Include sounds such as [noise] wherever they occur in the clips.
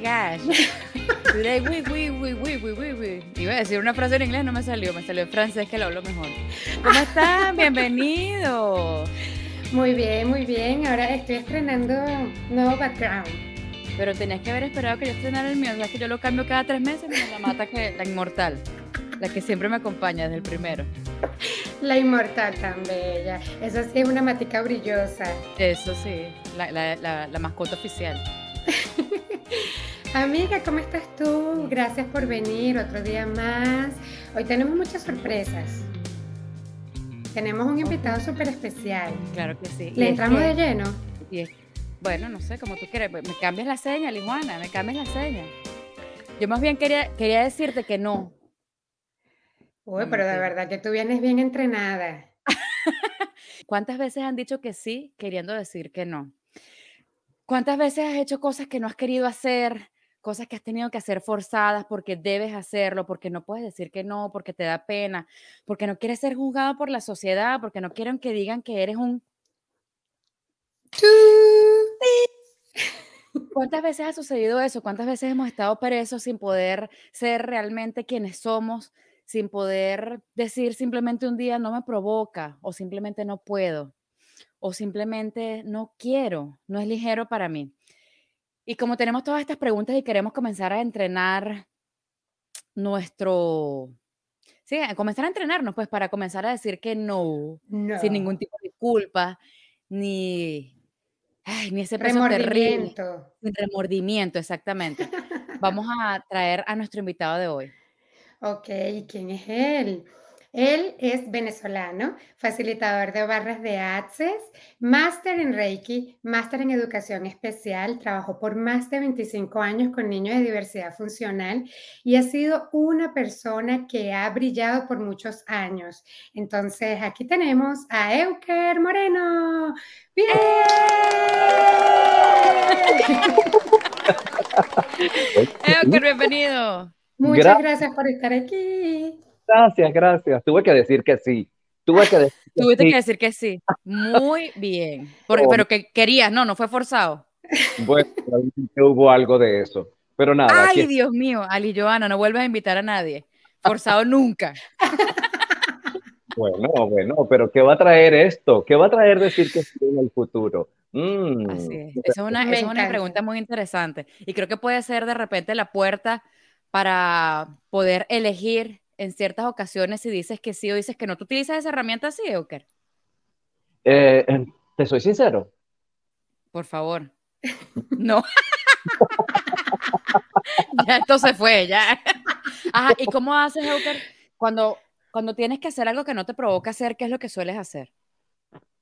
Gosh. Today we, we, we, we, we, we, we. Iba a decir una frase en inglés, no me salió, me salió en francés que lo hablo mejor. ¿Cómo están? Bienvenido. Muy bien, muy bien. Ahora estoy estrenando nuevo background. Pero tenías que haber esperado que yo estrenara el mío. O que yo lo cambio cada tres meses, me la mata que la inmortal. La que siempre me acompaña desde el primero. La inmortal tan bella. Eso sí es una matica brillosa. Eso sí, la, la, la, la mascota oficial. [laughs] Amiga, ¿cómo estás tú? Gracias por venir otro día más. Hoy tenemos muchas sorpresas. Tenemos un invitado súper especial. Claro que sí. ¿Le entramos de lleno? Y es, bueno, no sé, como tú quieres. Me cambias la seña, Lijuana, me cambias la seña. Yo más bien quería, quería decirte que no. Uy, pero de verdad que tú vienes bien entrenada. [laughs] ¿Cuántas veces han dicho que sí queriendo decir que no? ¿Cuántas veces has hecho cosas que no has querido hacer? Cosas que has tenido que hacer forzadas porque debes hacerlo, porque no puedes decir que no, porque te da pena, porque no quieres ser juzgado por la sociedad, porque no quieren que digan que eres un... [laughs] ¿Cuántas veces ha sucedido eso? ¿Cuántas veces hemos estado presos sin poder ser realmente quienes somos, sin poder decir simplemente un día no me provoca o simplemente no puedo o simplemente no quiero, no es ligero para mí? Y como tenemos todas estas preguntas y queremos comenzar a entrenar nuestro, sí, a comenzar a entrenarnos, pues para comenzar a decir que no, sin ningún tipo de culpa, ni, ay, ni ese peso terrible, sin remordimiento, exactamente. [laughs] Vamos a traer a nuestro invitado de hoy. Ok, ¿quién es él? Él es venezolano, facilitador de barras de Access, máster en Reiki, máster en educación especial, trabajó por más de 25 años con niños de diversidad funcional y ha sido una persona que ha brillado por muchos años. Entonces, aquí tenemos a Euker Moreno. ¡Bien! [laughs] Euker, bienvenido. Muchas gracias por estar aquí. Gracias, gracias. Tuve que decir que sí. Tuve que decir que Tuviste que decir que sí. Muy bien. Porque, Pero que querías, no, no fue forzado. Bueno, hubo algo de eso. Pero nada. Ay, Dios mío, Ali Joana, no vuelvas a invitar a nadie. Forzado nunca. Bueno, bueno, pero ¿qué va a traer esto? ¿Qué va a traer decir que sí en el futuro? Mm. Así es. Esa es una, es una pregunta muy interesante. Y creo que puede ser de repente la puerta para poder elegir en ciertas ocasiones si dices que sí o dices que no. ¿Tú utilizas esa herramienta así, Euker? Eh, te soy sincero. Por favor. [laughs] No. [laughs] ya esto se fue, ya. Ajá, ¿y cómo haces, Euker, cuando, cuando tienes que hacer algo que no te provoca hacer, qué es lo que sueles hacer?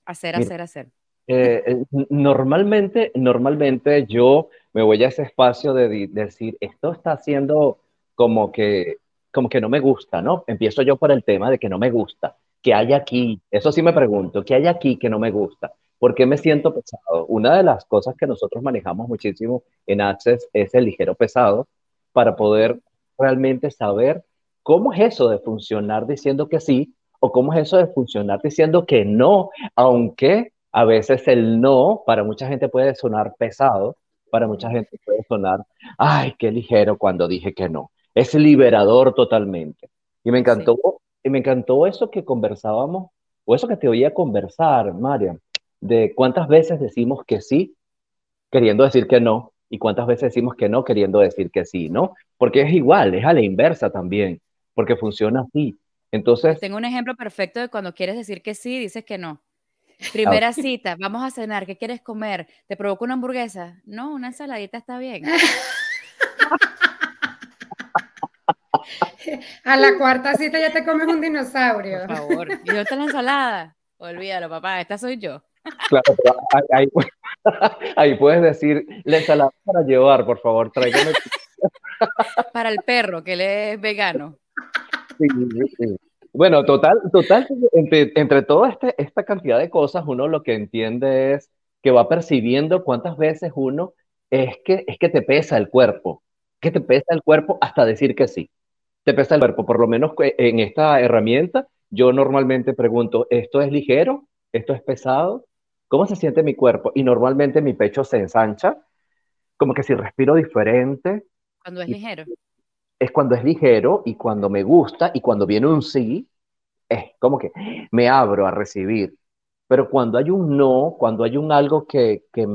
Hacer, hacer, hacer. Eh, eh, normalmente, normalmente yo me voy a ese espacio de, decir, esto está haciendo como que como que no me gusta, ¿no? Empiezo yo por el tema de que no me gusta. ¿Qué hay aquí? Eso sí me pregunto, ¿qué hay aquí que no me gusta? ¿Por qué me siento pesado? Una de las cosas que nosotros manejamos muchísimo en Access es el ligero pesado para poder realmente saber cómo es eso de funcionar diciendo que sí o cómo es eso de funcionar diciendo que no, aunque a veces el no para mucha gente puede sonar pesado, para mucha gente puede sonar, ay, qué ligero cuando dije que no es liberador totalmente. Y me encantó, y me encantó eso que conversábamos, o eso que te oía conversar, María, de cuántas veces decimos que sí, queriendo decir que no, y cuántas veces decimos que no, queriendo decir que sí, ¿no? Porque es igual, es a la inversa también, porque funciona así. Entonces... Tengo un ejemplo perfecto de cuando quieres decir que sí, dices que no. [laughs] Primera cita, vamos a cenar, ¿qué quieres comer? ¿Te provoca una hamburguesa? No, una ensaladita está bien. [laughs] A la cuarta cita ya te comes un dinosaurio. Por favor. ¿Y yo la ensalada? Olvídalo, papá, esta soy yo. Claro, pero ahí, ahí, [laughs] puedes decir, la ensalada para llevar, por favor, tráigame. Para el perro, que él es vegano. Sí, sí. Bueno, total, total, entre, entre toda este, esta cantidad de cosas, uno lo que entiende es que va percibiendo cuántas veces uno es que, es que te pesa el cuerpo, que te pesa el cuerpo hasta decir que sí. Te pesa el cuerpo, por lo menos en esta herramienta, yo normalmente pregunto, ¿esto es ligero? ¿Esto es pesado? ¿Cómo se siente mi cuerpo? Y normalmente mi pecho se ensancha, como que si respiro diferente. Cuando es ligero. Es cuando es ligero y cuando me gusta y cuando viene un sí, es como que me abro a recibir. Pero cuando hay un no, cuando hay un algo que, que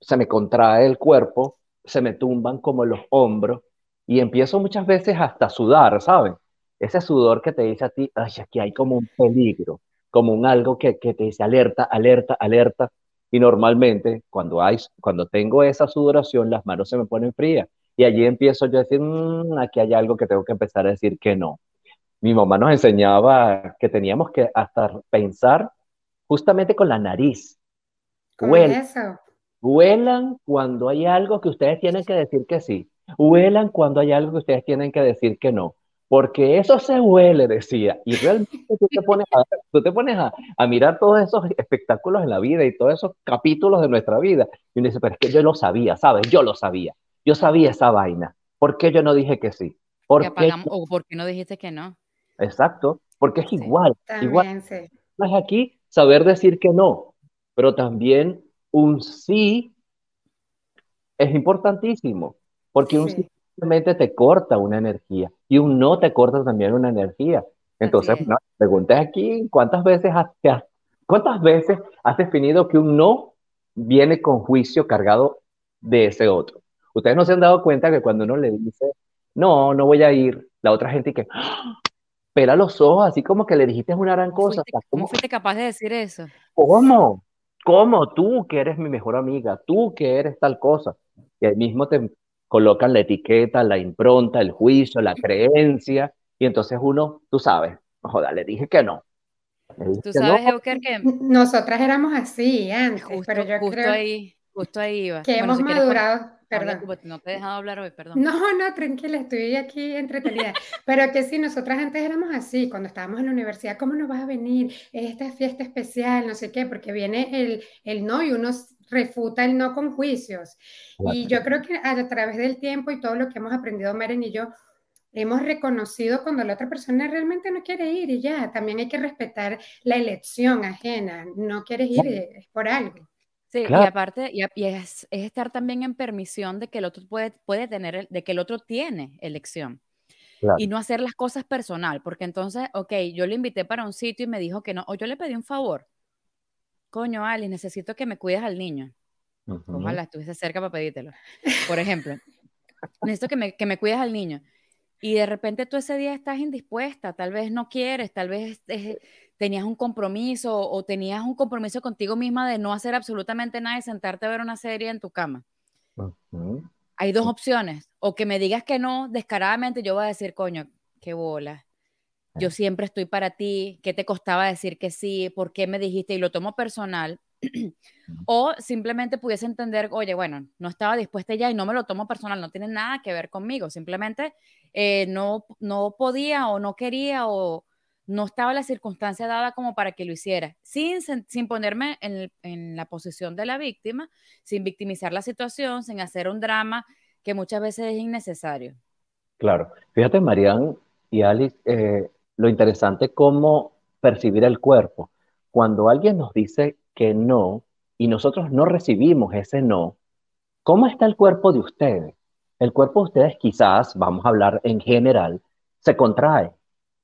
se me contrae el cuerpo, se me tumban como los hombros y empiezo muchas veces hasta a sudar, ¿saben? Ese sudor que te dice a ti, ay, aquí hay como un peligro, como un algo que, que te dice alerta, alerta, alerta. Y normalmente cuando, hay, cuando tengo esa sudoración, las manos se me ponen frías. Y allí empiezo yo a decir, mmm, aquí hay algo que tengo que empezar a decir que no. Mi mamá nos enseñaba que teníamos que hasta pensar justamente con la nariz. Eso. Huelan cuando hay algo que ustedes tienen que decir que sí. Huelan cuando hay algo que ustedes tienen que decir que no. Porque eso se huele, decía. Y realmente tú te pones, a, tú te pones a, a, mirar todos esos espectáculos en la vida y todos esos capítulos de nuestra vida. Y uno dice, pero es que yo lo sabía, ¿sabes? Yo lo sabía. Yo sabía esa vaina. ¿Por qué yo no dije que sí? ¿Por qué? ¿O por qué no dijiste que no? Exacto. Porque es Sí, igual. También, igual. sí. No es aquí saber decir que no, pero también un sí es importantísimo, porque un sí simplemente te corta una energía y un no te corta también una energía. Entonces, es. no, aquí, ¿cuántas veces has, cuántas veces has definido que un no viene con juicio cargado de ese otro? Ustedes no se han dado cuenta que cuando uno le dice, no, no voy a ir, la otra gente que ¡ah! pela los ojos, así como que le dijiste una gran ¿Cómo cosa, fuiste, ¿cómo- fuiste capaz de decir eso? ¿Cómo? ¿Cómo? Tú que eres mi mejor amiga, tú que eres tal cosa. Y ahí mismo te colocan la etiqueta, la impronta, el juicio, la creencia, y entonces uno, tú sabes, joder, le dije que no. Dije Tú que no, sabes, Euker, que Nosotras éramos así antes, justo, pero yo justo creo ahí, justo ahí iba. que Bueno, hemos si madurado, perdón. no te he dejado hablar hoy, perdón. No, no, tranquila, estoy aquí entretenida. [laughs] Pero que sí, nosotras antes éramos así, cuando estábamos en la universidad, ¿cómo no vas a venir? Esta fiesta especial, no sé qué, porque viene el, el no y uno refuta el no con juicios. Y yo creo que a través del tiempo y todo lo que hemos aprendido Maren y yo, hemos reconocido cuando la otra persona realmente no quiere ir y ya, también hay que respetar la elección ajena, no quieres ir, es por algo. Sí, y Claro. aparte, y, y es, es estar también en permisión de que el otro puede, puede tener, de que el otro tiene elección. Claro. Y no hacer las cosas personal, porque entonces, ok, yo le invité para un sitio y me dijo que no, o yo le pedí un favor. Coño, Alice, necesito que me cuides al niño. Ojalá estuviese cerca para pedírtelo. Por ejemplo, necesito que me, que me cuides al niño. Y de repente tú ese día estás indispuesta, tal vez no quieres, tal vez eh, tenías un compromiso o tenías un compromiso contigo misma de no hacer absolutamente nada y sentarte a ver una serie en tu cama. Ujú. Hay dos opciones, o que me digas que no descaradamente, yo voy a decir, coño, qué bola. Yo siempre estoy para ti, ¿qué te costaba decir que sí? ¿Por qué me dijiste? Y lo tomo personal. [clears throat] o simplemente pudiese entender, oye, bueno, no estaba dispuesta ya y no me lo tomo personal, no tiene nada que ver conmigo, simplemente eh, no, no podía o no quería o no estaba la circunstancia dada como para que lo hiciera, sin, sin ponerme en, en la posición de la víctima, sin victimizar la situación, sin hacer un drama que muchas veces es innecesario. Claro. Fíjate, Marian y Alice, eh, lo interesante es cómo percibir el cuerpo. Cuando alguien nos dice que no y nosotros no recibimos ese no, ¿cómo está el cuerpo de ustedes? El cuerpo de ustedes quizás, vamos a hablar en general, se contrae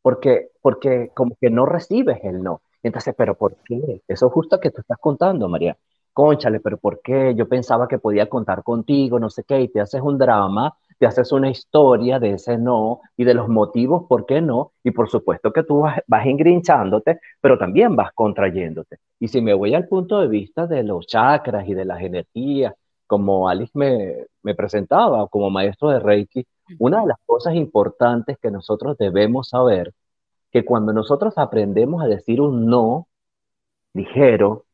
porque, porque como que no recibes el no. Entonces, ¿pero por qué? Eso es justo que tú estás contando, María. Cónchale, ¿pero por qué? Yo pensaba que podía contar contigo, no sé qué, y te haces un drama, te haces una historia de ese no y de los motivos por qué no, y por supuesto que tú vas, vas engrinchándote, pero también vas contrayéndote. Y si me voy al punto de vista de los chakras y de las energías, como Alice me, me presentaba como maestro de Reiki, una de las cosas importantes que nosotros debemos saber, que cuando nosotros aprendemos a decir un no ligero,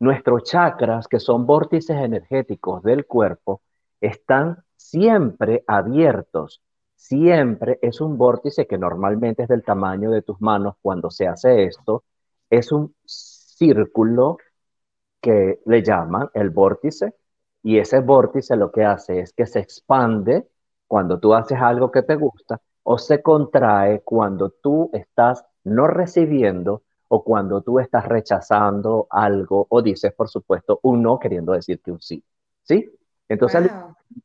nuestros chakras, que son vórtices energéticos del cuerpo, están siempre abiertos. Siempre es un vórtice que normalmente es del tamaño de tus manos cuando se hace esto. Es un círculo que le llaman el vórtice y ese vórtice lo que hace es que se expande cuando tú haces algo que te gusta o se contrae cuando tú estás no recibiendo o cuando tú estás rechazando algo o dices, por supuesto, un no queriendo decir que un sí. ¿Sí? Entonces,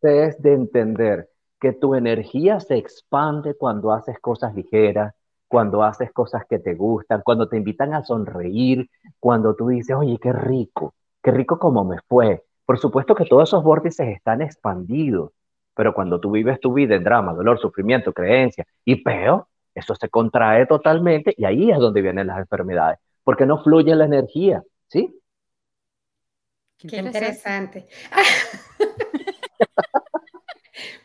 es de entender que tu energía se expande cuando haces cosas ligeras, cuando haces cosas que te gustan, cuando te invitan a sonreír, cuando tú dices, oye, qué rico, qué rico como me fue. Por supuesto que todos esos vórtices están expandidos, pero cuando tú vives tu vida en drama, dolor, sufrimiento, creencia y peor, eso se contrae totalmente y ahí es donde vienen las enfermedades, porque no fluye la energía, ¿sí? Qué interesante. [laughs]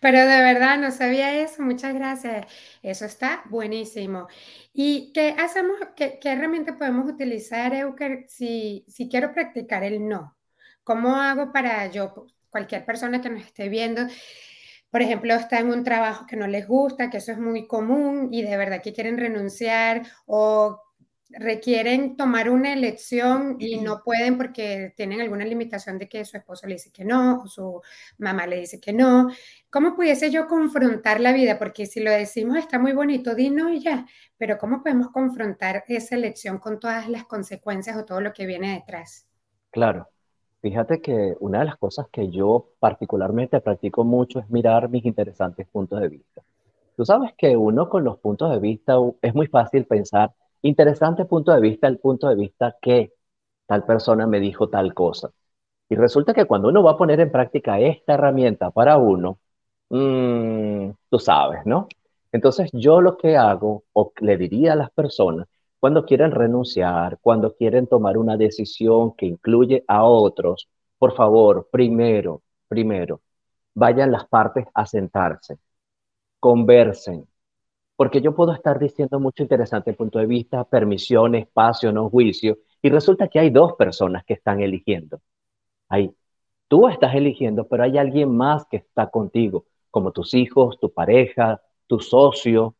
Pero de verdad no sabía eso, muchas gracias. Eso está buenísimo. ¿Y qué hacemos, qué, herramienta podemos utilizar, Euker, si, si quiero practicar el no? ¿Cómo hago para yo, cualquier persona que nos esté viendo, por ejemplo, está en un trabajo que no les gusta, que eso es muy común y de verdad que quieren renunciar o requieren tomar una elección y no pueden porque tienen alguna limitación de que su esposo le dice que no o su mamá le dice que no. ¿Cómo pudiese yo confrontar la vida? Porque si lo decimos está muy bonito, di no y ya, pero ¿cómo podemos confrontar esa elección con todas las consecuencias o todo lo que viene detrás? Claro. Fíjate que una de las cosas que yo particularmente practico mucho es mirar mis interesantes puntos de vista. Tú sabes que uno con los puntos de vista es muy fácil pensar, interesante punto de vista, el punto de vista que tal persona me dijo tal cosa. Y resulta que cuando uno va a poner en práctica esta herramienta para uno, mmm, tú sabes, ¿no? Entonces yo lo que hago, o le diría a las personas, cuando quieren renunciar, cuando quieren tomar una decisión que incluye a otros, por favor, primero, primero, vayan las partes a sentarse, conversen, porque yo puedo estar diciendo mucho interesante punto de vista, permisión, espacio, no juicio, y resulta que hay dos personas que están eligiendo. Hay, tú estás eligiendo, pero hay alguien más que está contigo, como tus hijos, tu pareja, tu socio,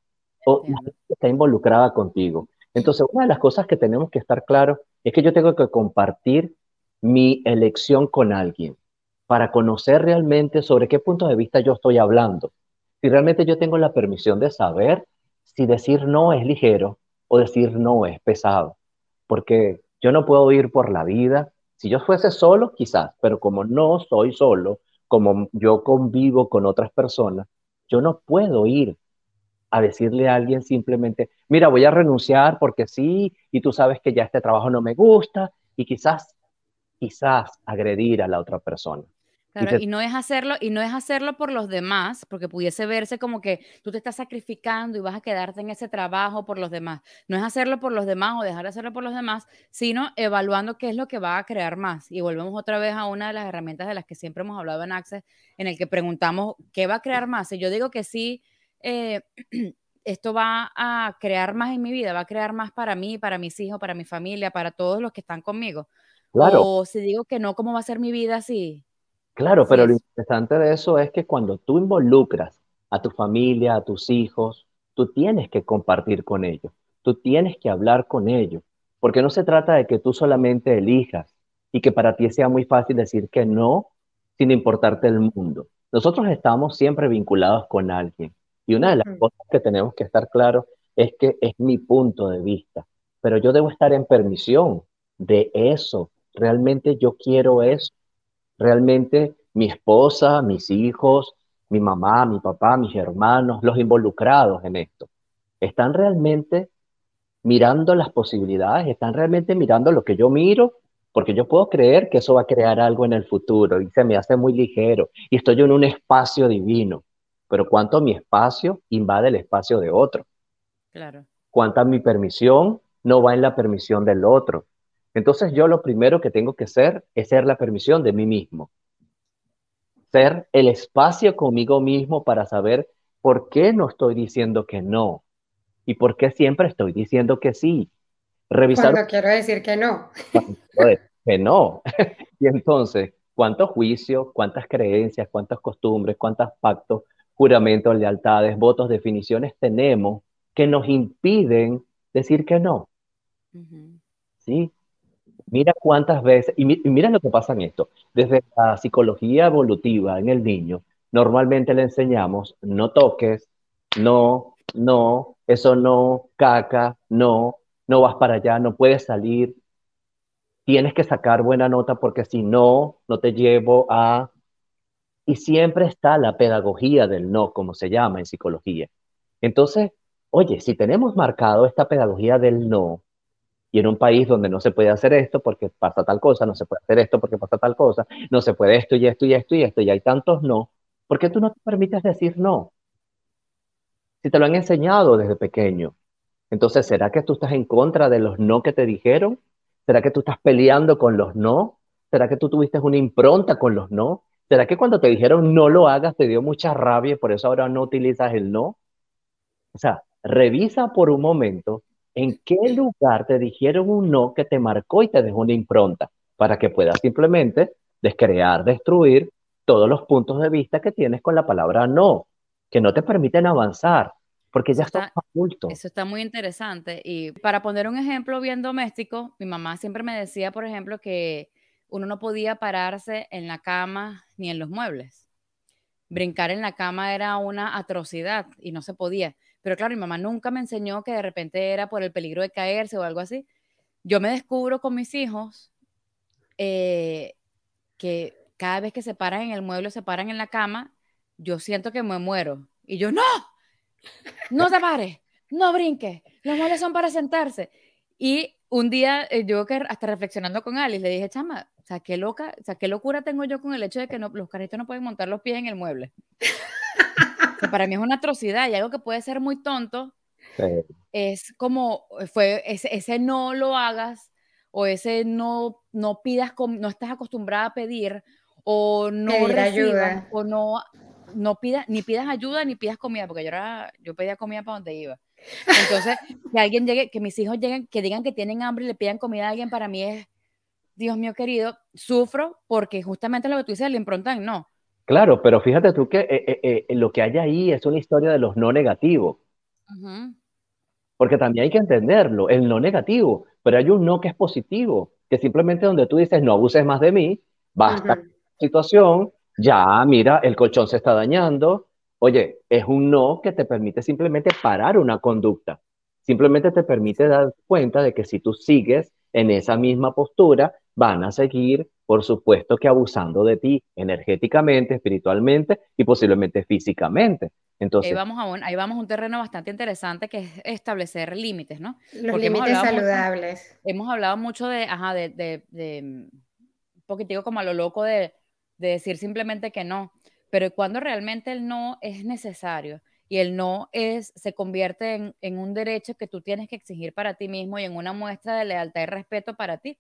o que está involucrada contigo. Entonces, una de las cosas que tenemos que estar claros es que yo tengo que compartir mi elección con alguien para conocer realmente sobre qué punto de vista yo estoy hablando. Si realmente yo tengo la permisión de saber si decir no es ligero o decir no es pesado. Porque yo no puedo ir por la vida. Si yo fuese solo, quizás, pero como no soy solo, como yo convivo con otras personas, yo no puedo ir a decirle a alguien simplemente, mira, voy a renunciar porque sí, y tú sabes que ya este trabajo no me gusta, y quizás, quizás agredir a la otra persona. Claro, y, no es hacerlo, y no es hacerlo por los demás, porque pudiese verse como que tú te estás sacrificando y vas a quedarte en ese trabajo por los demás. No es hacerlo por los demás o dejar de hacerlo por los demás, sino evaluando qué es lo que va a crear más. Y volvemos otra vez a una de las herramientas de las que siempre hemos hablado en Access, en el que preguntamos qué va a crear más. Y yo digo que sí, eh, [clears throat] esto va a crear más en mi vida, va a crear más para mí, para mis hijos, para mi familia, para todos los que están conmigo. Claro. O si digo que no, ¿cómo va a ser mi vida así? Claro, pero lo interesante de eso es que cuando tú involucras a tu familia, a tus hijos, tú tienes que compartir con ellos, tú tienes que hablar con ellos, porque no se trata de que tú solamente elijas y que para ti sea muy fácil decir que no sin importarte el mundo. Nosotros estamos siempre vinculados con alguien y una de las cosas que tenemos que estar claros es que es mi punto de vista, pero yo debo estar en permisión de eso. Realmente yo quiero eso. Realmente mi esposa, mis hijos, mi mamá, mi papá, mis hermanos, los involucrados en esto, están realmente mirando las posibilidades, están realmente mirando lo que yo miro, porque yo puedo creer que eso va a crear algo en el futuro y se me hace muy ligero y estoy en un espacio divino pero cuánto mi espacio invade el espacio de otro. Claro. Cuánta mi permisión no va en la permisión del otro. Entonces yo lo primero que tengo que ser es ser la permisión de mí mismo. Ser el espacio conmigo mismo para saber por qué no estoy diciendo que no y por qué siempre estoy diciendo que sí. Revisar. Cuando quiero decir que no. que no. [laughs] y entonces, ¿cuántos juicios, cuántas creencias, cuántas costumbres, cuántos pactos, juramentos, lealtades, votos, definiciones tenemos que nos impiden decir que no? ¿Sí? Mira cuántas veces, y, mira lo que pasa en esto, desde la psicología evolutiva en el niño, normalmente le enseñamos, no toques, no, no, eso no, caca, no, no vas para allá, no puedes salir, tienes que sacar buena nota porque si no, no te llevo a... Y siempre está la pedagogía del no, como se llama en psicología. Entonces, oye, si tenemos marcado esta pedagogía del no, y en un país donde no se puede hacer esto porque pasa tal cosa, no se puede hacer esto porque pasa tal cosa, no se puede esto y esto y esto y esto, y hay tantos no, ¿por qué tú no te permites decir no? Si te lo han enseñado desde pequeño. Entonces, ¿será que tú estás en contra de los no que te dijeron? ¿Será que tú estás peleando con los no? ¿Será que tú tuviste una impronta con los no? ¿Será que cuando te dijeron no lo hagas te dio mucha rabia y por eso ahora no utilizas el no? O sea, revisa por un momento en qué lugar te dijeron un no que te marcó y te dejó una impronta para que puedas simplemente descrear, destruir todos los puntos de vista que tienes con la palabra no, que no te permiten avanzar, porque ya está, estás adulto. Eso está muy interesante. Y para poner un ejemplo bien doméstico, mi mamá siempre me decía, por ejemplo, que uno no podía pararse en la cama ni en los muebles. Brincar en la cama era una atrocidad y no se podía. Pero claro, mi mamá nunca me enseñó que de repente era por el peligro de caerse o algo así. Yo me descubro con mis hijos eh, que cada vez que se paran en el mueble se paran en la cama, yo siento que me muero. Y yo, no, no pares, no brinques, los muebles son para sentarse. Y un día eh, yo que hasta reflexionando con Alice le dije, chama, o sea, qué loca, o sea, qué locura tengo yo con el hecho de que no, los carritos no pueden montar los pies en el mueble. Para mí es una atrocidad y algo que puede ser muy tonto. Es como, fue ese, ese, no lo hagas o ese no, no pidas, no estás acostumbrada a pedir o no recibas o no, no pidas, ni pidas ayuda ni pidas comida, porque yo, era, yo pedía comida para donde iba. Entonces, [laughs] que alguien llegue, que mis hijos lleguen, que digan que tienen hambre y le pidan comida a alguien, para mí es, Dios mío querido, sufro porque justamente lo que tú dices, le improntan, no. Claro, pero fíjate tú que eh, eh, eh, lo que hay ahí es una historia de los no negativos. Porque también hay que entenderlo, el no negativo, pero hay un no que es positivo, que simplemente donde tú dices, no abuses más de mí, basta la situación, ya, mira, el colchón se está dañando. Oye, es un no que te permite simplemente parar una conducta. Simplemente te permite dar cuenta de que si tú sigues en esa misma postura, van a seguir por supuesto que abusando de ti energéticamente, espiritualmente y posiblemente físicamente. Entonces, ahí vamos a un, ahí vamos a un terreno bastante interesante que es establecer límites, ¿no? Los límites saludables. hemos hablado mucho de, ajá, de, de, de, un poquitico como a lo loco de, de decir simplemente que no, pero cuando realmente el no es necesario y el no es, se convierte en, en un derecho que tú tienes que exigir para ti mismo y en una muestra de lealtad y respeto para ti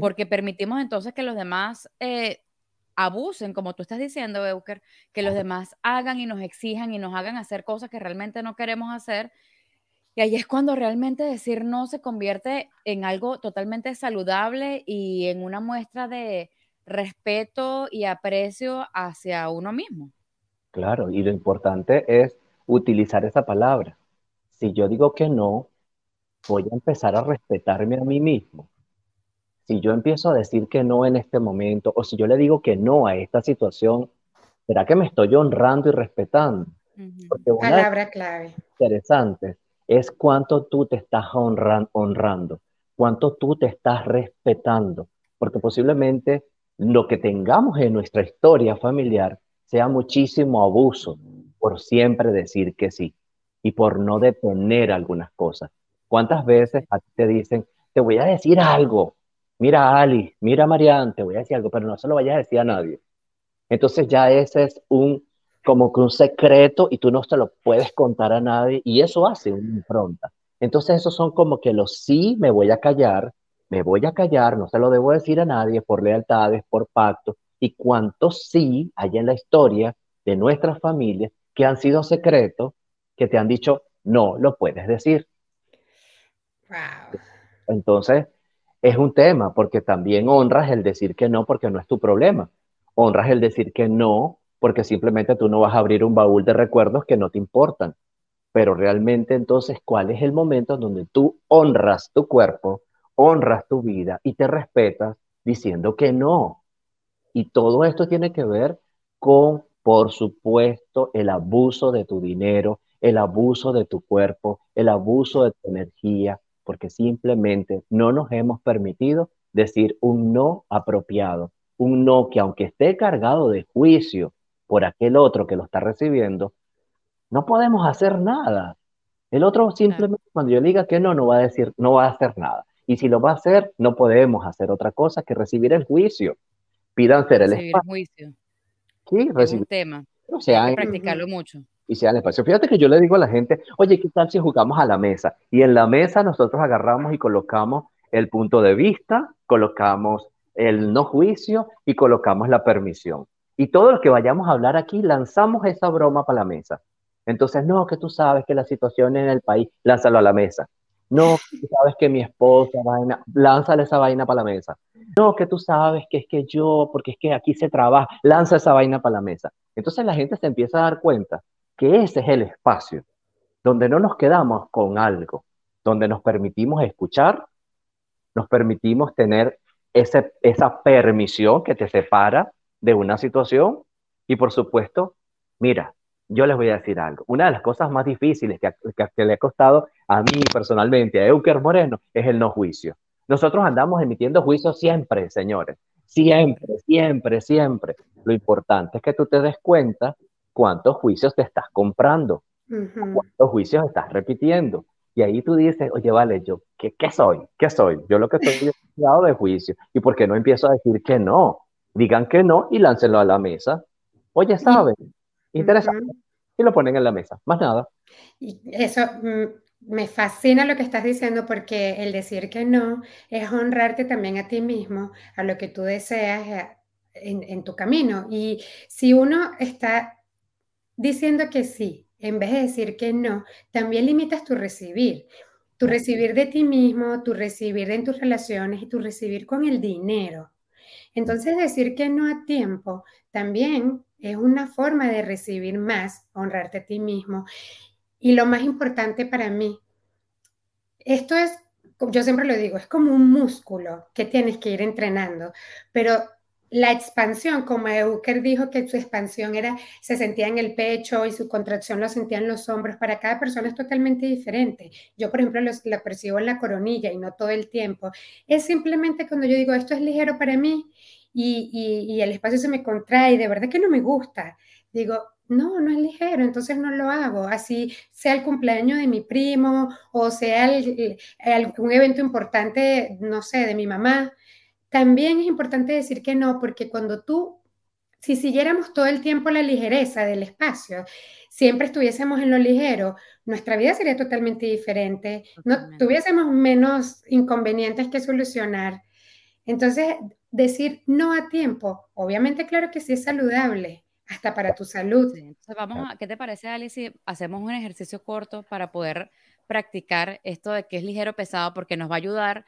porque permitimos entonces que los demás eh, abusen, como tú estás diciendo, Euker, que los demás hagan y nos exijan y nos hagan hacer cosas que realmente no queremos hacer. Y ahí es cuando realmente decir no se convierte en algo totalmente saludable y en una muestra de respeto y aprecio hacia uno mismo. Claro, y lo importante es utilizar esa palabra. Si yo digo que no, voy a empezar a respetarme a mí mismo si yo empiezo a decir que no en este momento, o si yo le digo que no a esta situación, ¿será que me estoy honrando y respetando? Porque Palabra clave. Interesante es cuánto tú te estás honrando, cuánto tú te estás respetando, porque posiblemente lo que tengamos en nuestra historia familiar sea muchísimo abuso por siempre decir que sí y por no detener algunas cosas. ¿Cuántas veces a ti te dicen, te voy a decir algo, mira Ali, mira Marianne, te voy a decir algo, pero no se lo vayas a decir a nadie. Entonces ya ese es un, como que un secreto y tú no se lo puedes contar a nadie y eso hace una impronta. Entonces esos son como que los sí me voy a callar, me voy a callar, no se lo debo decir a nadie por lealtades, por pactos y cuántos sí hay en la historia de nuestras familias que han sido secretos, que te han dicho, no lo puedes decir. Wow. Entonces, es un tema, porque también honras el decir que no porque no es tu problema. Honras el decir que no porque simplemente tú no vas a abrir un baúl de recuerdos que no te importan. Pero realmente entonces, ¿cuál es el momento donde tú honras tu cuerpo, honras tu vida y te respetas diciendo que no? Y todo esto tiene que ver con, por supuesto, el abuso de tu dinero, el abuso de tu cuerpo, el abuso de tu energía, porque simplemente no nos hemos permitido decir un no apropiado, un no que aunque esté cargado de juicio por aquel otro que lo está recibiendo, no podemos hacer nada. El otro simplemente cuando yo diga que no, no va a decir, no va a hacer nada. Y si lo va a hacer, no podemos hacer otra cosa que recibir el juicio. Pidan ser el espacio. El juicio. Sí, recibir. un tema. O sea, Hay que practicarlo mucho y sea el espacio. Fíjate que yo le digo a la gente, oye, ¿qué tal si jugamos a la mesa? Y en la mesa nosotros agarramos y colocamos el punto de vista, colocamos el no juicio y colocamos la permisión. Y todo lo que vayamos a hablar aquí, lanzamos esa broma para la mesa. Entonces, no, que tú sabes que la situación en el país, lánzalo a la mesa. No, tú sabes que mi esposa, vaina, lánzale esa vaina para la mesa. No, que tú sabes que es que yo, porque es que aquí se trabaja, lanza esa vaina para la mesa. Entonces la gente se empieza a dar cuenta que ese es el espacio donde no nos quedamos con algo, donde nos permitimos escuchar, nos permitimos tener ese, esa permisión que te separa de una situación y por supuesto, mira, yo les voy a decir algo. Una de las cosas más difíciles que, que, le ha costado a mí personalmente, a Euker Moreno, es el no juicio. Nosotros andamos emitiendo juicios siempre, señores. Siempre, siempre, siempre. Lo importante es que tú te des cuenta cuántos juicios te estás comprando, cuántos juicios estás repitiendo. Y ahí tú dices, oye, vale, yo, ¿qué, qué soy? ¿Qué soy? Yo lo que estoy es [laughs] lado de juicio. ¿Y por qué no empiezo a decir que no? Digan que no y láncenlo a la mesa. Oye, ¿saben? Interesante. Y lo ponen en la mesa. Más nada. Y eso mm, me fascina lo que estás diciendo porque el decir que no es honrarte también a ti mismo, a lo que tú deseas eh, en, en tu camino. Y si uno está diciendo que sí, en vez de decir que no, también limitas tu recibir. Tu recibir de ti mismo, tu recibir en tus relaciones y tu recibir con el dinero. Entonces decir que no a tiempo también es una forma de recibir más, honrarte a ti mismo. Y lo más importante para mí, esto es, yo siempre lo digo, es como un músculo que tienes que ir entrenando, pero la expansión, como Euker dijo que su expansión era, se sentía en el pecho y su contracción lo sentía en los hombros, para cada persona es totalmente diferente. Yo, por ejemplo, lo, percibo en la coronilla y no todo el tiempo. Es simplemente cuando yo digo, esto es ligero para mí y, y, el espacio se me contrae de verdad que no me gusta. Digo, no, no es ligero, entonces no lo hago. Así sea el cumpleaños de mi primo o sea un evento importante, no sé, de mi mamá también es importante decir que no, porque cuando tú, si siguiéramos todo el tiempo la ligereza del espacio, siempre estuviésemos en lo ligero, nuestra vida sería totalmente diferente, no tuviésemos menos inconvenientes que solucionar. Entonces, decir no a tiempo, obviamente claro que sí es saludable, hasta para tu salud. Entonces, vamos a, ¿qué te parece, Ali, si hacemos un ejercicio corto para poder practicar esto de que es ligero pesado porque nos va a ayudar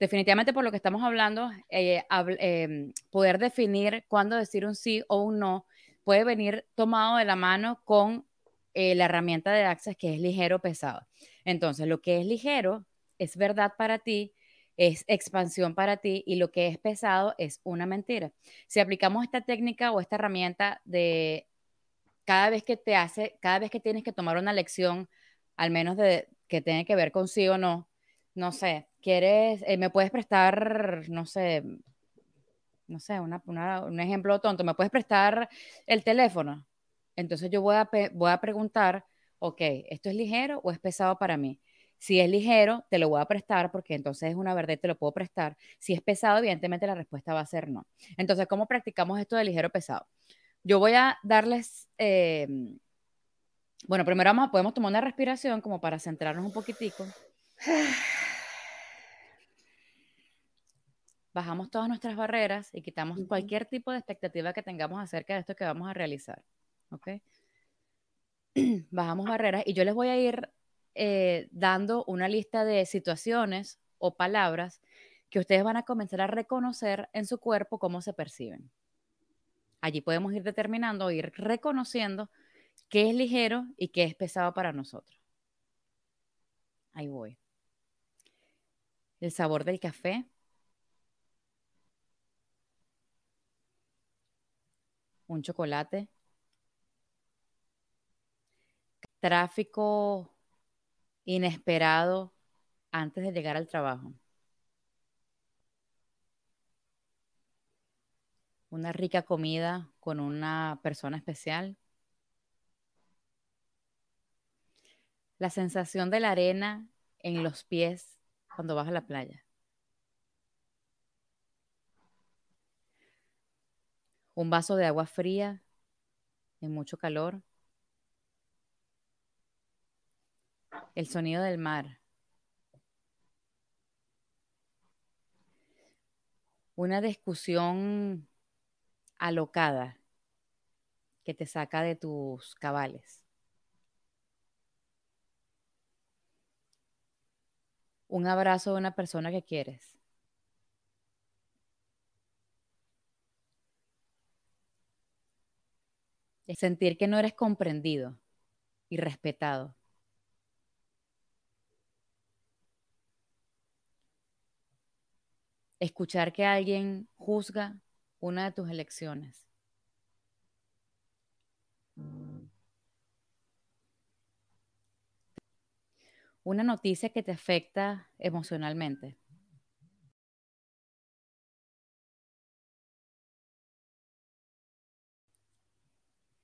definitivamente por lo que estamos hablando, eh, em, poder definir cuándo decir un sí o un no puede venir tomado de la mano con eh, la herramienta de Access que es ligero pesado. Entonces, lo que es ligero es verdad para ti, es expansión para ti y lo que es pesado es una mentira. Si aplicamos esta técnica o esta herramienta de cada vez que te hace, cada vez que tienes que tomar una lección, al menos de que tiene que ver con sí o no, no sé, quieres, eh, me puedes prestar, no sé, no sé, un ejemplo tonto, me puedes prestar el teléfono. Entonces yo voy a, voy a preguntar, ok, ¿esto es ligero o es pesado para mí? Si es ligero, te lo voy a prestar porque entonces es una verdad te lo puedo prestar. Si es pesado, evidentemente la respuesta va a ser no. Entonces, ¿cómo practicamos esto de ligero pesado? Yo voy a darles, em, bueno, primero vamos, podemos tomar una respiración como para centrarnos un poquitico. [sighs] Bajamos todas nuestras barreras y quitamos cualquier tipo de expectativa que tengamos acerca de esto que vamos a realizar. ¿Ok? [clears throat] Bajamos barreras y yo les voy a ir eh, dando una lista de situaciones o palabras que ustedes van a comenzar a reconocer en su cuerpo cómo se perciben. Allí podemos ir determinando, ir reconociendo qué es ligero y qué es pesado para nosotros. Ahí voy. El sabor del café. Un chocolate. Tráfico inesperado antes de llegar al trabajo. Una rica comida con una persona especial. La sensación de la arena en los pies cuando vas a la playa. Un vaso de agua fría en mucho calor. El sonido del mar. Una discusión alocada que te saca de tus cabales. Un abrazo de una persona que quieres. Sentir que no eres comprendido y respetado. Escuchar que alguien juzga una de tus elecciones. Una noticia que te afecta emocionalmente.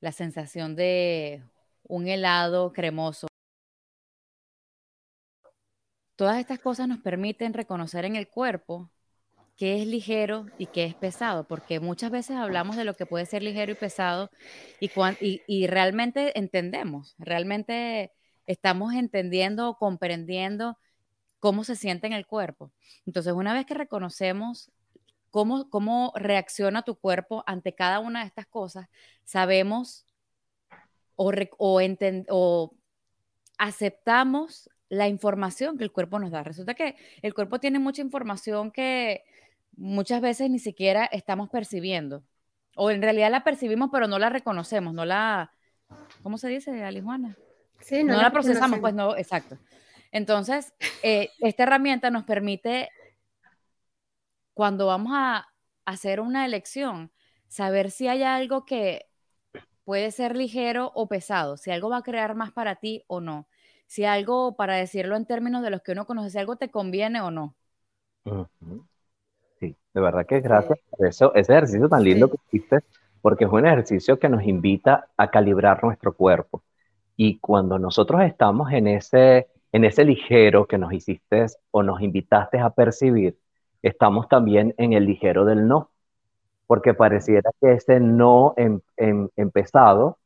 La sensación de un helado cremoso. Todas estas cosas nos permiten reconocer en el cuerpo qué es ligero y qué es pesado, porque muchas veces hablamos de lo que puede ser ligero y pesado y, y, realmente entendemos, realmente estamos entendiendo o comprendiendo cómo se siente en el cuerpo. Entonces, una vez que reconocemos cómo, cómo reacciona tu cuerpo ante cada una de estas cosas, sabemos o, o, aceptamos la información que el cuerpo nos da. Resulta que el cuerpo tiene mucha información que muchas veces ni siquiera estamos percibiendo. O en realidad la percibimos, pero no la reconocemos, no la, ¿cómo se dice, Alijuana? Sí, no, la, procesamos, pues no, exacto. Entonces, eh, esta herramienta nos permite, cuando vamos a hacer una elección, saber si hay algo que puede ser ligero o pesado, si algo va a crear más para ti o no, si algo, para decirlo en términos de los que uno conoce, si algo te conviene o no. Sí, de verdad que gracias por eso, ese ejercicio tan lindo que hiciste, porque es un ejercicio que nos invita a calibrar nuestro cuerpo. Y cuando nosotros estamos en ese, en ese ligero que nos hiciste o nos invitaste a percibir, estamos también en el ligero del no, porque pareciera que ese no en, empezado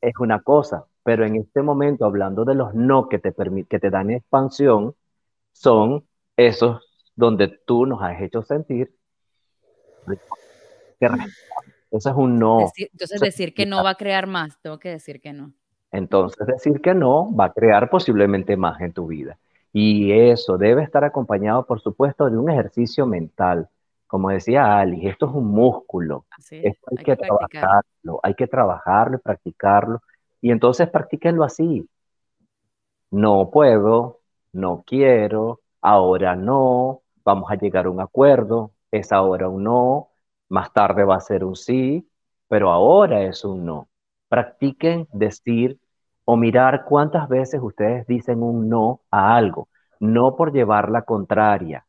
es una cosa, pero en este momento, hablando de los no que te, que te dan expansión, son esos donde tú nos has hecho sentir que eso es un no. entonces decir que no va a crear más, tengo que decir que no. Entonces decir que no va a crear posiblemente más en tu vida. Y eso debe estar acompañado, por supuesto, de un ejercicio mental. Como decía Ali, esto es un músculo. esto hay, que, trabajarlo, hay que trabajarlo y practicarlo. Y entonces practíquenlo así. No puedo, no quiero, ahora no, vamos a llegar a un acuerdo, es ahora un no, más tarde va a ser un sí, pero ahora es un no. Practiquen decir o mirar cuántas veces ustedes dicen un no a algo, no por llevar la contraria,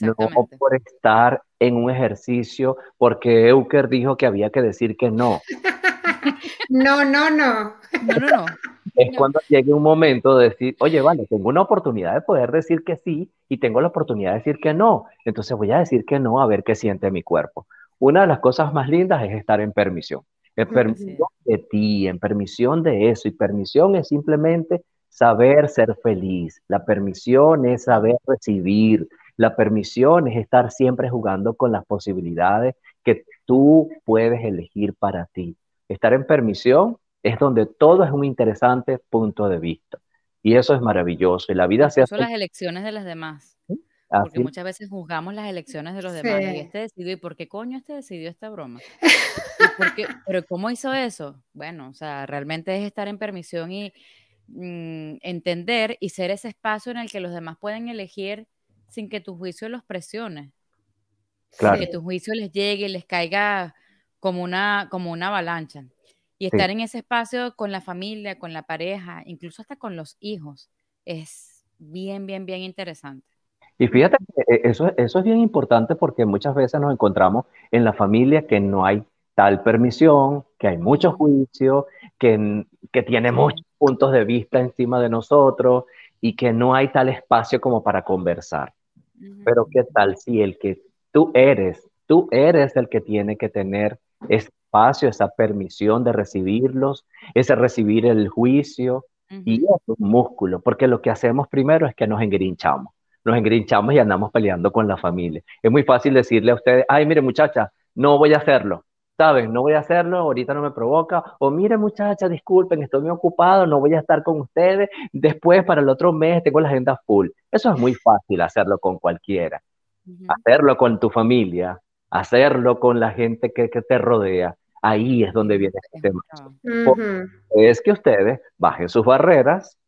no por estar en un ejercicio, porque Euker dijo que había que decir que no. no, no, no. No, no, no es cuando llegue un momento de decir, oye, vale, tengo una oportunidad de poder decir que sí y tengo la oportunidad de decir que no. Entonces voy a decir que no a ver qué siente mi cuerpo. Una de las cosas más lindas es estar en permisión. En permisión de ti, en permisión de eso. Y permisión es simplemente saber ser feliz. La permisión es saber recibir. La permisión es estar siempre jugando con las posibilidades que tú puedes elegir para ti. Estar en permisión es donde todo es un interesante punto de vista. Y eso es maravilloso. Y la vida se hace... las elecciones de las demás. Porque muchas veces juzgamos las elecciones de los demás. Y este decidió, ¿y por qué coño este decidió esta broma? [laughs] ¿Pero cómo hizo eso? Bueno, o sea, realmente es estar en permisión y mm, entender y ser ese espacio en el que los demás pueden elegir sin que tu juicio los presione. Sin que tu juicio les llegue, y les caiga como una, como una avalancha. Y estar en ese espacio con la familia, con la pareja, incluso hasta con los hijos, es bien, bien, bien interesante. Y fíjate que eh, eso, eso es bien importante porque muchas veces nos encontramos en la familia que no hay tal permisión, que hay mucho juicio, que, que tiene muchos puntos de vista encima de nosotros y que no hay tal espacio como para conversar. Pero ¿qué tal si el que tú eres, tú eres el que tiene que tener espacio, esa permisión de recibirlos, ese recibir el juicio y es un músculo, porque lo que hacemos primero es que nos engrinchamos nos engrinchamos y andamos peleando con la familia. Es muy fácil decirle a ustedes, ay, mire muchacha, no voy a hacerlo, ¿saben? No voy a hacerlo, ahorita no me provoca, o mire muchacha, disculpen, estoy muy ocupado, no voy a estar con ustedes, después para el otro mes tengo la agenda full. Eso es muy fácil hacerlo con cualquiera. Hacerlo con tu familia, hacerlo con la gente que, que te rodea, ahí es donde viene este tema. Es que ustedes bajen sus barreras,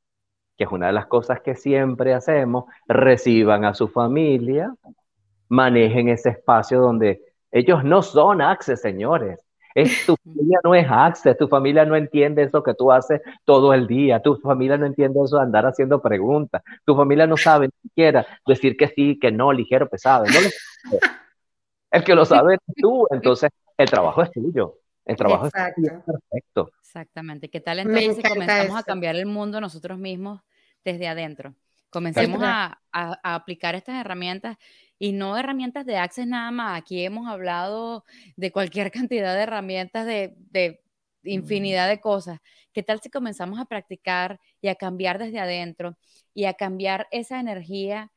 que es una de las cosas que siempre hacemos, reciban a su familia, manejen ese espacio donde ellos no son Access, señores. Es, tu [laughs] familia no es Access, tu familia no entiende eso que tú haces todo el día, tu familia no entiende eso de andar haciendo preguntas, tu familia no sabe ni siquiera decir que sí, que no, ligero, pesado. No el que lo sabe es tú, entonces el trabajo es tuyo. El trabajo es perfecto. Exactamente. ¿Qué tal entonces si comenzamos a cambiar el mundo nosotros mismos desde adentro? Comencemos a, aplicar estas herramientas y no herramientas de Access nada más. Aquí hemos hablado de cualquier [laughs] cantidad de herramientas de, de infinidad de cosas. ¿Qué tal si comenzamos a practicar y a cambiar desde adentro y a cambiar esa energía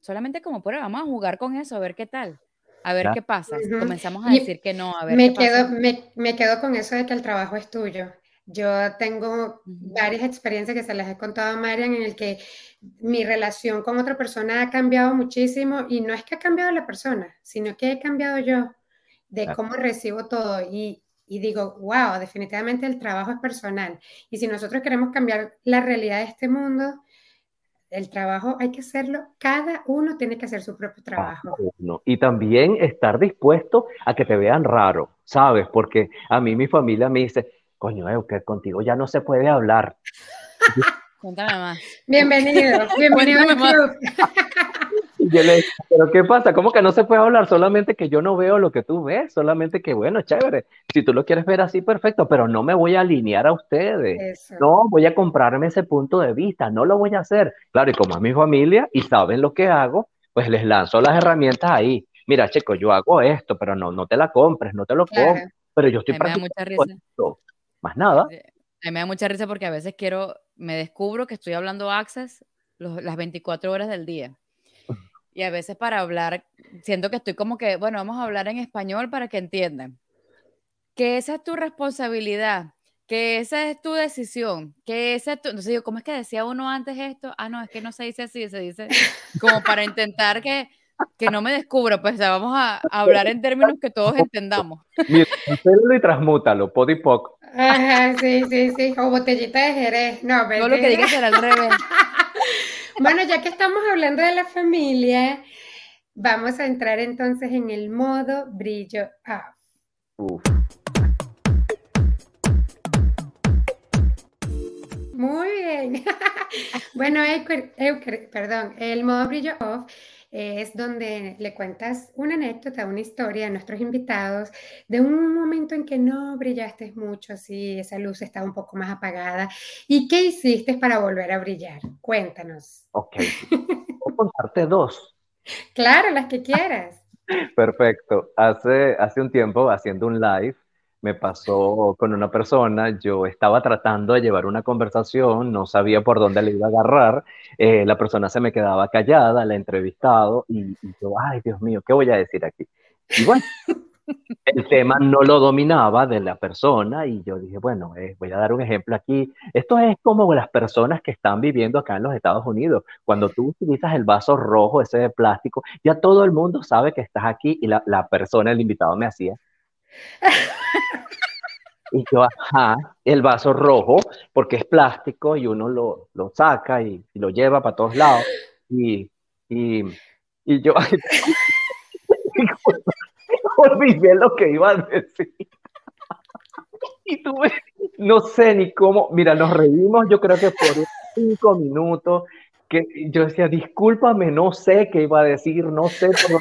solamente como prueba? Vamos a jugar con eso, a ver qué tal. A ver qué pasa. Comenzamos a decir que no, a ver me quedo, Me, quedo con eso de que el trabajo es tuyo. Yo tengo varias experiencias que se las he contado a Marian en el que mi relación con otra persona ha cambiado muchísimo y no es que ha cambiado la persona, sino que he cambiado yo de cómo recibo todo y, y digo, wow, definitivamente el trabajo es personal. Y si nosotros queremos cambiar la realidad de este mundo, el trabajo hay que hacerlo, cada uno tiene que hacer su propio trabajo. Y también estar dispuesto a que te vean raro, ¿sabes? Porque a mí mi familia me dice, coño, que contigo ya no se puede hablar. [laughs] [laughs] Cuéntame más. Bienvenido, [laughs] bienvenido al club. Yo le pero ¿qué pasa? ¿Cómo que no se puede hablar? Solamente que yo no veo lo que tú ves, solamente que, bueno, chévere, si tú lo quieres ver así, perfecto, pero no me voy a alinear a ustedes. No, voy a comprarme ese punto de vista, no lo voy a hacer. Claro, y como es mi familia y saben lo que hago, pues les lanzo las herramientas ahí. Mira, chico, yo hago esto, pero no, no te la compres, no te lo compres, pero yo estoy practicando Más nada. A mí me da mucha risa porque a veces quiero, me descubro que estoy hablando Access las 24 horas del día. Y a veces para hablar, siento que estoy como que, bueno, vamos a hablar en español para que entiendan. Que esa es tu responsabilidad, que esa es tu decisión, que esa es tu... Entonces digo, ¿cómo es que decía uno antes esto? Ah, no, es que no se dice así, se dice como para intentar que, que no me descubra, pues vamos a, hablar en términos que todos entendamos. Mira, y transmútalo, podipoc. Ajá, sí, sí, sí, o botellita de jerez. No, pero... lo que digas será al revés. [laughs] Bueno, ya que estamos hablando de la familia, vamos a entrar entonces en el modo brillo off. Muy bien. [laughs] bueno, perdón, el modo brillo off es donde le cuentas una anécdota, una historia a nuestros invitados de un momento en que no brillaste mucho, así esa luz estaba un poco más apagada. ¿Y qué hiciste para volver a brillar? Cuéntanos. Ok, voy contarte dos. Claro, las que quieras. [laughs] Perfecto. Hace, hace un tiempo, haciendo un live, me pasó con una persona, yo estaba tratando de llevar una conversación, no sabía por dónde le iba a agarrar, eh, la persona se me quedaba callada, la he entrevistado y, yo, ay Dios mío, ¿qué voy a decir aquí? Y bueno, el tema no lo dominaba de la persona y yo dije, bueno, eh, voy a dar un ejemplo aquí. Esto es como las personas que están viviendo acá en los Estados Unidos. Cuando tú utilizas el vaso rojo, ese de plástico, ya todo el mundo sabe que estás aquí y la, la persona, el invitado me hacía. [laughs] Y yo, ajá, el vaso rojo, porque es plástico y uno lo, lo saca y, y, lo lleva para todos lados. Y, y, y yo, [laughs] olvidé lo que iba a decir. [laughs] Y tuve, no sé ni cómo, mira, nos reímos yo creo que por cinco minutos, yo decía, discúlpame, no sé qué iba a decir, no sé por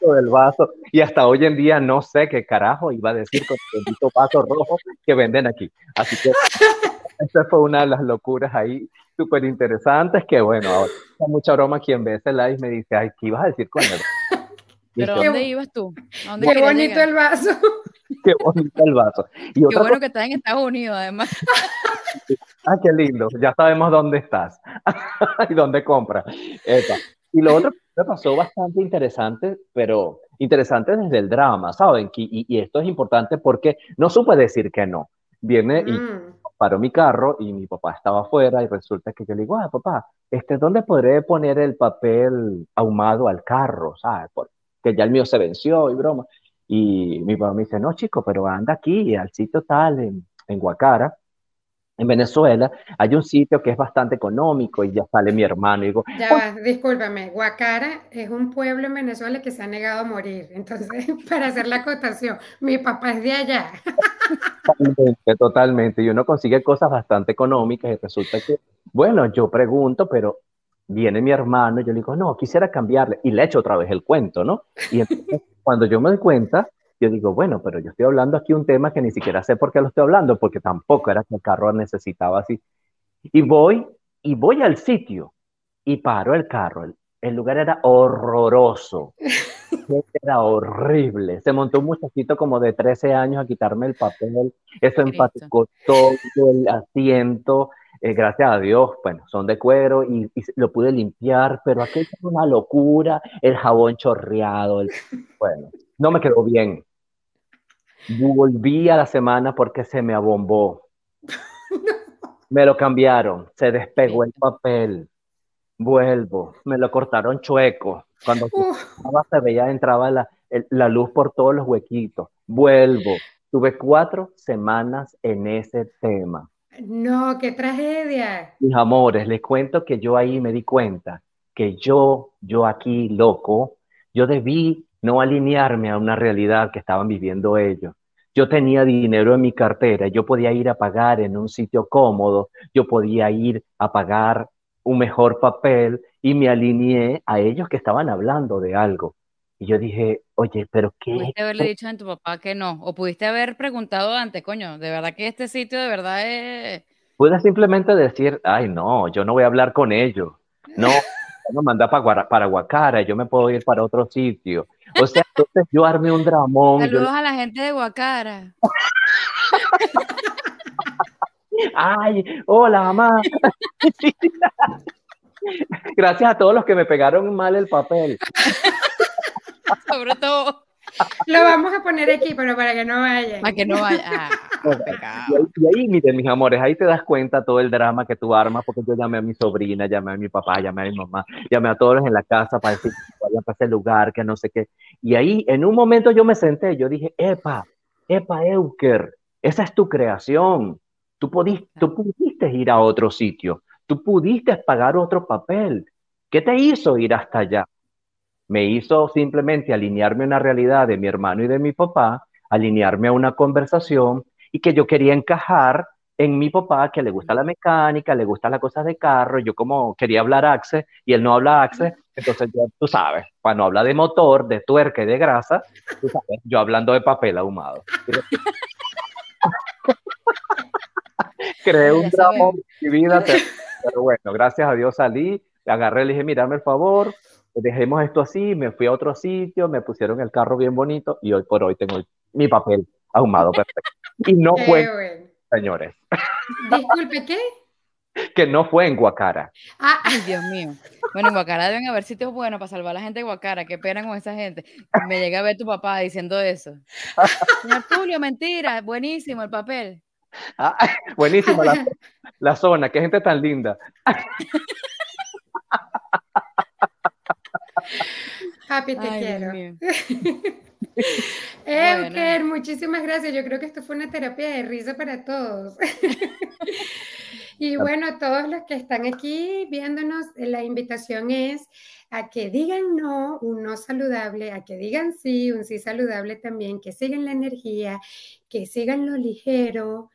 lo del vaso, y hasta hoy en día no sé qué carajo iba a decir con el bendito vaso rojo que venden aquí. Así que esa fue una de las locuras ahí súper interesantes, que bueno, ahora mucha broma quien ve ese live me dice, ay, ¿qué ibas a decir con él? ¿Pero dónde ibas tú? ¿Dónde qué bonito llegar? el vaso. [laughs] Qué bonito el vaso. Y qué bueno que estás en Estados Unidos, además. [laughs] ah, qué lindo. Ya sabemos dónde estás [laughs] y dónde compras. Y lo otro que me pasó bastante interesante, pero interesante desde el drama, ¿saben? Y, y, esto es importante porque no supe decir que no. Viene y mm. paró mi carro y mi papá estaba afuera y resulta que yo le digo, ah, papá, este, ¿dónde podré poner el papel ahumado al carro? ¿Sabes? Porque que ya el mío se venció y broma. Y mi papá me dice, no, chico, pero anda aquí, al sitio tal, en, en Guacara, en Venezuela, hay un sitio que es bastante económico y ya sale mi hermano y digo... Ya va, discúlpame, Guacara es un pueblo en Venezuela que se ha negado a morir. Entonces, [laughs] para hacer la acotación, mi papá es de allá. [laughs] Totalmente, totalmente. Y uno consigue cosas bastante económicas y resulta que, bueno, yo pregunto, pero viene mi hermano y yo le digo, no, quisiera cambiarle. Y le echo otra vez el cuento, ¿no? Y entonces, [laughs] cuando yo me doy cuenta, yo digo, bueno, pero yo estoy hablando aquí un tema que ni siquiera sé por qué lo estoy hablando, porque tampoco era que el carro necesitaba así. Y voy, y voy al sitio, y paro el carro. El, el lugar era horroroso. [laughs] Era horrible. Se montó un muchachito como de 13 años a quitarme el papel. Eso empaticó todo el asiento. Eh, gracias a Dios, bueno, son de cuero y, lo pude limpiar, pero aquello es una locura, el jabón chorreado, bueno, no me quedó bien. Volví a la semana porque se me abombó. Me lo cambiaron, se despegó el papel. Vuelvo, me lo cortaron chueco. Cuando se veía, entraba la, la luz por todos los huequitos. Vuelvo. Tuve cuatro semanas en ese tema. No, qué tragedia. Mis amores, les cuento que yo ahí me di cuenta que yo, yo aquí loco, yo debí no alinearme a una realidad que estaban viviendo ellos. Yo tenía dinero en mi cartera, yo podía ir a pagar en un sitio cómodo, yo podía ir a pagar un mejor papel y me alineé a ellos que estaban hablando de algo. Y yo dije, oye, pero ¿qué? Pudiste haberle dicho a tu papá que no, o pudiste haber preguntado antes, coño, de verdad que este sitio de verdad es... Pude simplemente decir, ay, no, yo no voy a hablar con ellos. No, [laughs] no manda para, para Guacara, yo me puedo ir para otro sitio. O sea, entonces yo armé un dramón. Saludos a la gente de Guacara. ay, hola, mamá. [laughs] Gracias a todos los que me pegaron mal el papel. Sobre todo. Lo vamos a poner aquí, pero para que no vaya. Para que no vaya. Ah, y, ahí, miren, mis amores, ahí te das cuenta todo el drama que tú armas, porque yo llamé a mi sobrina, llamé a mi papá, llamé a mi mamá, llamé a todos en la casa para decir que vayan para ese lugar, que no sé qué. Y ahí, en un momento yo me senté, yo dije, epa, epa, Euker, esa es tu creación. Tú pudiste, tú pudiste ir a otro sitio, tú pudiste pagar otro papel. ¿Qué te hizo ir hasta allá? Me hizo simplemente alinearme a una realidad de mi hermano y de mi papá, alinearme a una conversación y que yo quería encajar en mi papá, que le gusta la mecánica, le gusta las cosas de carro, yo como quería hablar Axe y él no habla Axe, entonces yo, tú sabes, cuando habla de motor, de tuerca y de grasa, tú sabes, yo hablando de papel ahumado. [laughs] Creé un drama en mi vida, pero bueno, gracias a Dios salí, agarré, le dije, mírame el favor, dejemos esto así, me fui a otro sitio, me pusieron el carro bien bonito y hoy por hoy tengo mi papel ahumado perfecto. Y no fue, señores. Disculpe, ¿qué? Que no fue en Guacara. Ah, ay, Dios mío. Bueno, en Guacara deben haber sitios buenos para salvar a la gente de Guacara. Qué pena con esa gente. Me llega a ver tu papá diciendo eso. Señor Tulio, mentira. Buenísimo el papel. Ah, buenísimo la, la zona. Qué gente tan linda. [laughs] Happy, te Ay, quiero. [laughs] Euker, muchísimas gracias. Yo creo que esto fue una terapia de risa para todos. [laughs] y bueno, todos los que están aquí viéndonos, la invitación es a que digan no, un no saludable, a que digan sí, un sí saludable también, que sigan la energía, que sigan lo ligero.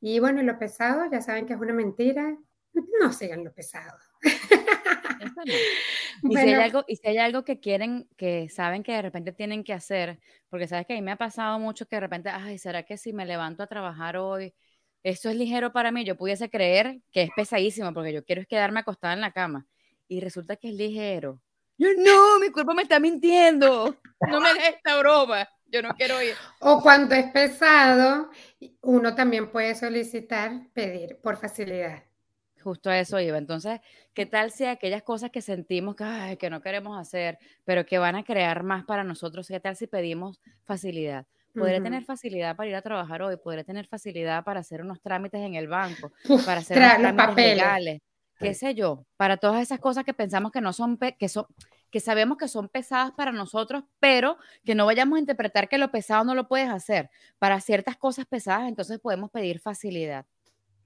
Y bueno, lo pesado, ya saben que es una mentira. No sigan lo pesado. [laughs] Y, si hay algo, y si hay algo que quieren, que saben que de repente tienen que hacer, porque sabes que a mí me ha pasado mucho que de repente, ay, ¿será que si me levanto a trabajar hoy, esto es ligero para mí? Yo pudiese creer que es pesadísimo, porque yo quiero es quedarme acostada en la cama. Y resulta que es ligero. Yo, no, mi cuerpo me está mintiendo. No me hagas esta broma. Yo no quiero ir. O cuando es pesado, uno también puede solicitar pedir por facilidad. Justo a eso iba. Entonces, ¿qué tal si aquellas cosas que sentimos que, ay, que no queremos hacer, pero que van a crear más para nosotros, qué tal si pedimos facilidad? Podré tener facilidad para ir a trabajar hoy, podré tener facilidad para hacer unos trámites en el banco, Uf, para hacer unos los trámites papeles. legales, qué sé yo, para todas esas cosas que pensamos que no son, que son, que sabemos que son pesadas para nosotros, pero que no vayamos a interpretar que lo pesado no lo puedes hacer. Para ciertas cosas pesadas, entonces podemos pedir facilidad.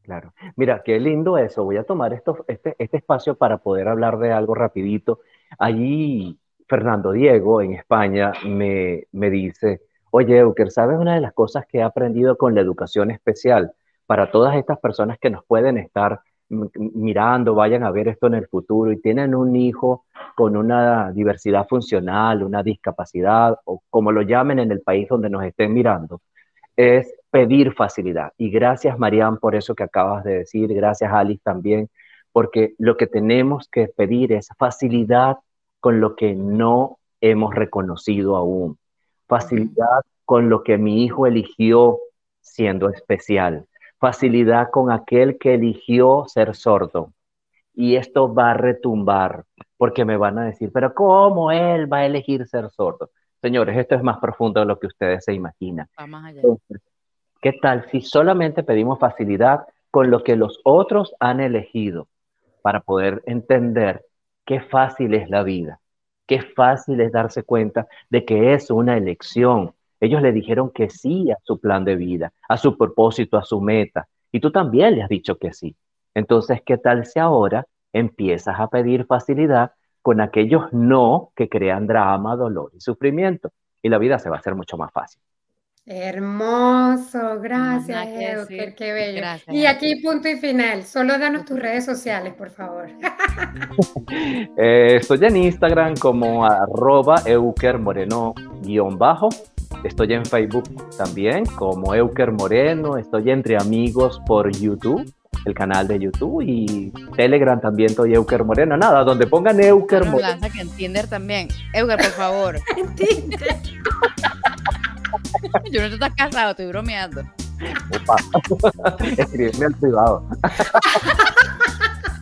Claro. Mira, qué lindo eso. Voy a tomar esto, este, este espacio para poder hablar de algo rapidito. Allí, Fernando Diego, en España, me, me dice, oye, Euker, ¿sabes una de las cosas que he aprendido con la educación especial? Para todas estas personas que nos pueden estar mirando, vayan a ver esto en el futuro y tienen un hijo con una diversidad funcional, una discapacidad, o como lo llamen en el país donde nos estén mirando es pedir facilidad. Y gracias, Marian, por eso que acabas de decir. Gracias, Alice, también, porque lo que tenemos que pedir es facilidad con lo que no hemos reconocido aún. Facilidad con lo que mi hijo eligió siendo especial. Facilidad con aquel que eligió ser sordo. Y esto va a retumbar, porque me van a decir, pero ¿cómo él va a elegir ser sordo? Señores, esto es más profundo de lo que ustedes se imaginan. Allá. Entonces, ¿qué tal si solamente pedimos facilidad con lo que los otros han elegido para poder entender qué fácil es la vida? Qué fácil es darse cuenta de que es una elección. Ellos le dijeron que sí a su plan de vida, a su propósito, a su meta. Y tú también le has dicho que sí. Entonces, ¿qué tal si ahora empiezas a pedir facilidad con aquellos no que crean drama, dolor y sufrimiento? Y la vida se va a hacer mucho más fácil. Hermoso, gracias, Euker, decir. qué bello. Gracias, Y Euker. aquí punto y final. Solo danos tus redes sociales, por favor. [laughs] Eh, estoy en Instagram como arroba Euker Moreno guion bajo. Estoy en Facebook también como Euker Moreno. Estoy entre amigos por YouTube, el canal de YouTube y Telegram también estoy Euker Moreno. Nada, donde pongan Euker Carlos Moreno. lanza que en Tinder también. Euger, por favor. [laughs] [laughs] Yo no estoy estás casado, estoy bromeando. Opa. [laughs] Escríbeme al privado.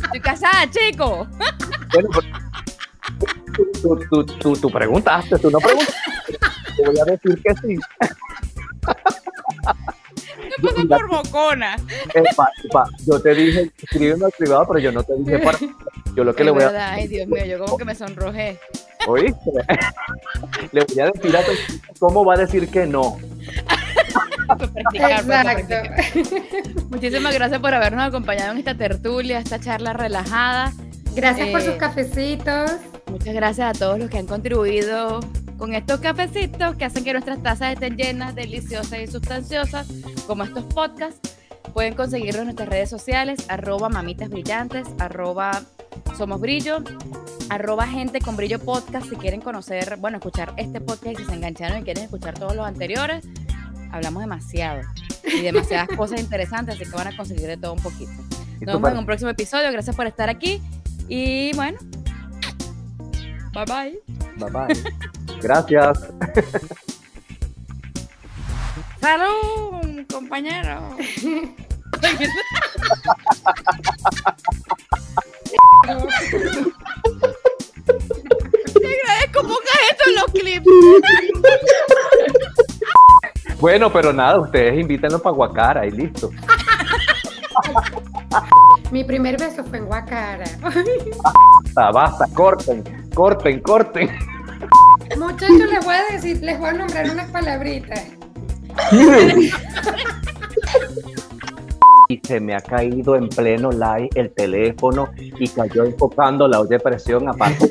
Estoy casada, chico. Bueno, pues, tú, tú, tú, tú preguntaste, tú no preguntaste. Te voy a decir que sí. Me pasó por bocona. Epa, epa, yo te dije, escríbeme al privado, pero yo no te dije para. [laughs] Yo lo que Es le voy a verdad, ay Dios mío, yo como que me sonrojé. ¿Oíste? Le voy a decir a tu cómo va a decir que no. Practicar. Exacto. Muchísimas gracias por habernos acompañado en esta tertulia, esta charla relajada. Gracias por Eh, sus cafecitos. Muchas gracias a todos los que han contribuido con estos cafecitos que hacen que nuestras tazas estén llenas, deliciosas y sustanciosas, como estos podcasts. Pueden conseguirlos en nuestras redes sociales, arroba mamitas brillantes, arroba somos brillo, arroba gente con brillo podcast. Si quieren conocer, bueno, escuchar este podcast y si se engancharon y quieren escuchar todos los anteriores, hablamos demasiado y demasiadas [laughs] cosas interesantes, así que van a conseguir de todo un poquito. Nos vemos en un próximo episodio. Gracias por estar aquí. Y bueno, bye bye. Bye bye. Gracias. [laughs] Salud, compañero. [laughs] con los clips. Bueno, pero nada, ustedes invítenlo para Guacara y listo. Mi primer beso fue en Guacara. Basta, basta, corten, corten, corten. Muchachos, les voy a decir, les voy a nombrar unas palabritas. Y se me ha caído en pleno live el teléfono y cayó enfocando la olla de presión aparte.